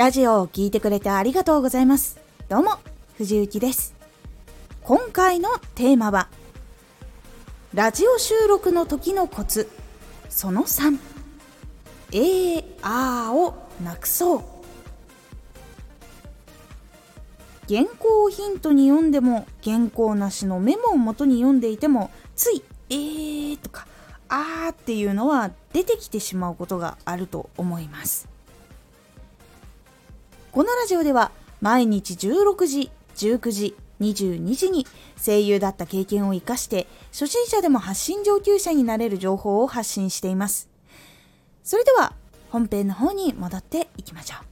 ラジオを聴いてくれてありがとうございます。どうも、藤幸です。今回のテーマは、ラジオ収録の時のコツ、その3、えー、あーをなくそう。原稿をヒントに読んでも原稿なしのメモを元に読んでいてもつい「えー」とか「あー」っていうのは出てきてしまうことがあると思いますこのラジオでは毎日16時19時22時に声優だった経験を生かして初心者でも発信上級者になれる情報を発信しています。それでは本編の方に戻っていきましょう。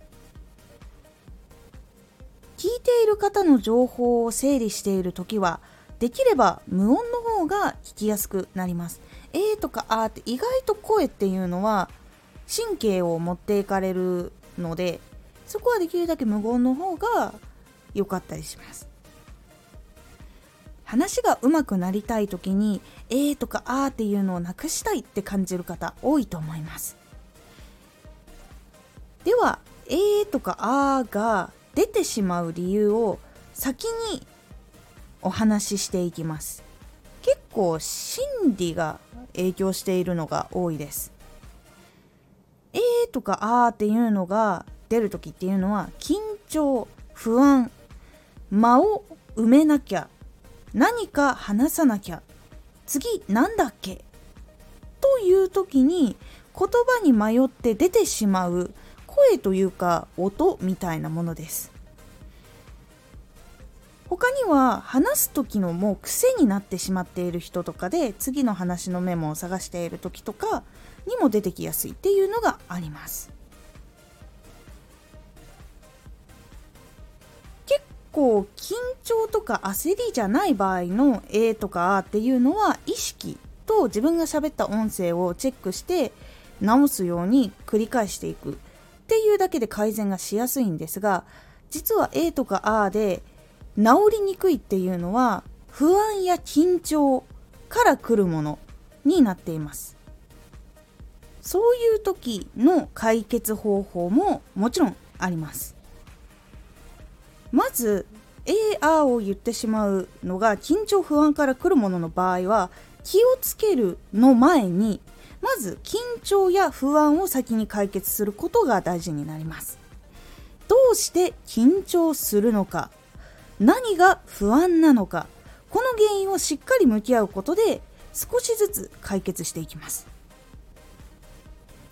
聞いている方の情報を整理している時はできれば無音の方が聞きやすくなります。えーとかあーって意外と声っていうのは神経を持っていかれるのでそこはできるだけ無言の方が良かったりします。話が上手くなりたい時に「えー」とか「あー」っていうのをなくしたいって感じる方多いと思います。では「えー」とか「あー」が出てしまう理由を先にお話ししていきます。結構心理が影響しているのが多いです。えーとかあーっていうのが出る時っていうのは緊張不安間を埋めなきゃ何か話さなきゃ次なんだっけ？という時に言葉に迷って出てしまう声というか音みたいなものです。他には話す時のもう癖になってしまっている人とかで次の話のメモを探している時とかにも出てきやすいっていうのがあります。構緊張とか焦りじゃない場合の「え」とか「あ」っていうのは意識と自分が喋った音声をチェックして直すように繰り返していくっていうだけで改善がしやすいんですが実は A とか A で治りにくいっていうのは不安や緊張から来るものになっています。そういう時の解決方法ももちろんあります。まず AR を言ってしまうのが緊張不安から来るものの場合は気をつけるの前にまず緊張や不安を先に解決することが大事になります。どうして緊張するのか何が不安なのかこの原因をしっかり向き合うことで少しずつ解決していきます。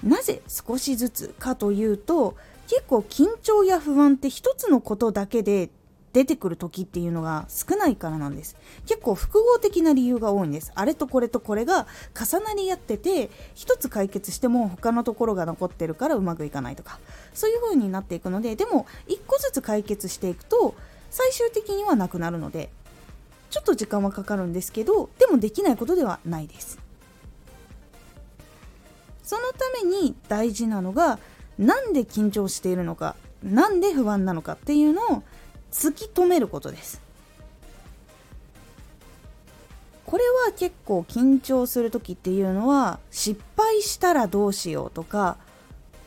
なぜ少しずつかというと結構緊張や不安って一つのことだけで出てくる時っていうのが少ないからなんです。結構複合的な理由が多いんです。あれとこれとこれが重なり合ってて一つ解決しても他のところが残ってるからうまくいかないとか。そういう風になっていくのででも一個ずつ解決していくと最終的にはなくなるのでちょっと時間はかかるんですけどでもできないことではないです。そのために大事なのがなんで緊張しているのかなんで不安なのかっていうのを突き止めることです。これは結構緊張する時っていうのは失敗したらどうしようとか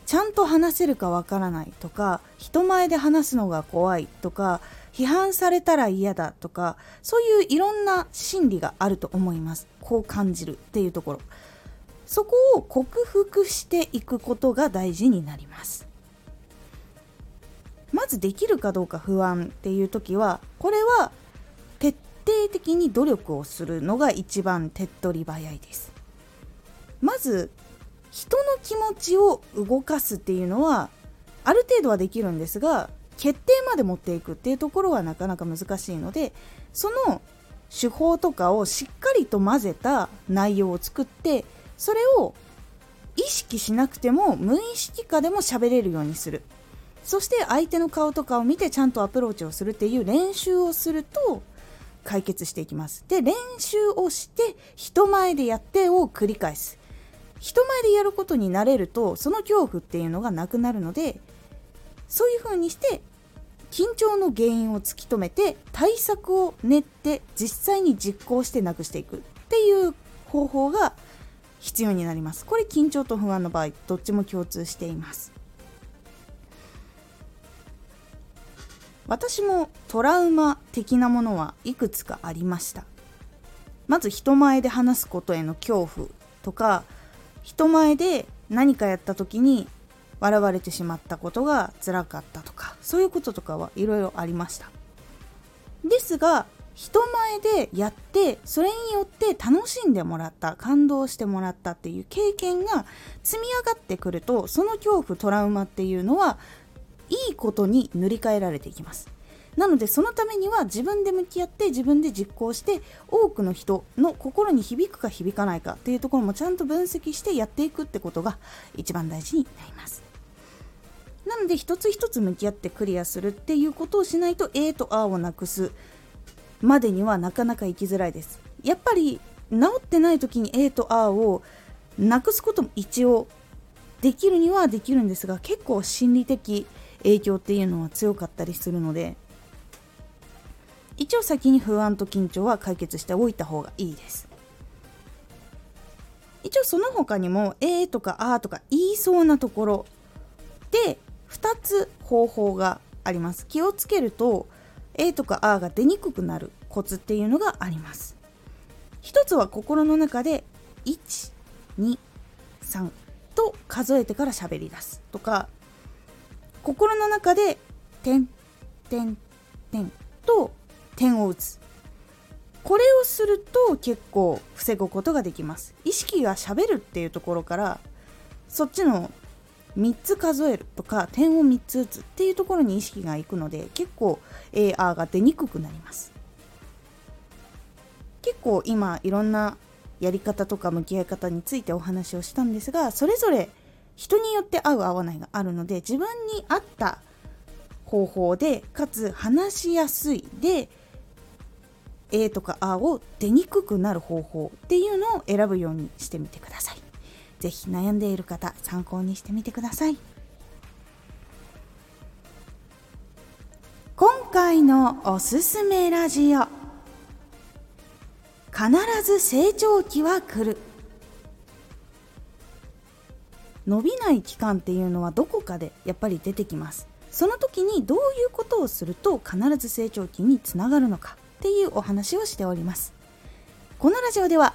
ちゃんと話せるかわからないとか人前で話すのが怖いとか批判されたら嫌だとかそういういろんな心理があると思います。こう感じるっていうところ。そこを克服していくことが大事になります。まずできるかどうか不安っていう時はこれは徹底的に努力をするのが一番手っ取り早いです。まず人の気持ちを動かすっていうのはある程度はできるんですが決定まで持っていくっていうところはなかなか難しいのでその手法とかをしっかりと混ぜた内容を作ってそれを意識しなくても無意識化でも喋れるようにする。そして相手の顔とかを見てちゃんとアプローチをするっていう練習をすると解決していきます。で練習をして人前でやってを繰り返す。人前でやることになれるとその恐怖っていうのがなくなるのでそういう風にして緊張の原因を突き止めて対策を練って実際に実行してなくしていくっていう方法が必要になります。これ緊張と不安の場合どっちも共通しています。私もトラウマ的なものはいくつかありました。まず人前で話すことへの恐怖とか人前で何かやった時に笑われてしまったことが辛かったとかそういうこととかはいろいろありました。ですが人前でやってそれによって楽しんでもらった感動してもらったっていう経験が積み上がってくるとその恐怖トラウマっていうのはいいことに塗り替えられていきます。なのでそのためには自分で向き合って自分で実行して多くの人の心に響くか響かないかっていうところもちゃんと分析してやっていくってことが一番大事になります。なので一つ一つ向き合ってクリアするっていうことをしないと A と R をなくす。までにはなかなか行きづらいです。やっぱり治ってない時に A と R をなくすことも一応できるにはできるんですが結構心理的影響っていうのは強かったりするので一応先に不安と緊張は解決しておいた方がいいです。一応その他にも「えー」とか「あー」とか言いそうなところで2つ方法があります。気をつけると「えー」とか「あー」が出にくくなるコツっていうのがあります。一つは心の中で123と数えてから喋り出すとか心の中で点点点と点を打つ。これをすると結構防ぐことができます。意識がしゃべるっていうところからそっちの3つ数えるとか点を3つ打つっていうところに意識がいくので結構 AR が出にくくなります結構今いろんなやり方とか向き合い方についてお話をしたんですがそれぞれ人によって合う合わないがあるので自分に合った方法でかつ話しやすいで A とか A を出にくくなる方法っていうのを選ぶようにしてみてください。是非悩んでいる方参考にしてみてください。今回のおすすめラジオ。必ず成長期は来る。伸びない期間っていうのはどこかでやっぱり出てきます。その時にどういうことをすると必ず成長期につながるのかっていうお話をしております。このラジオでは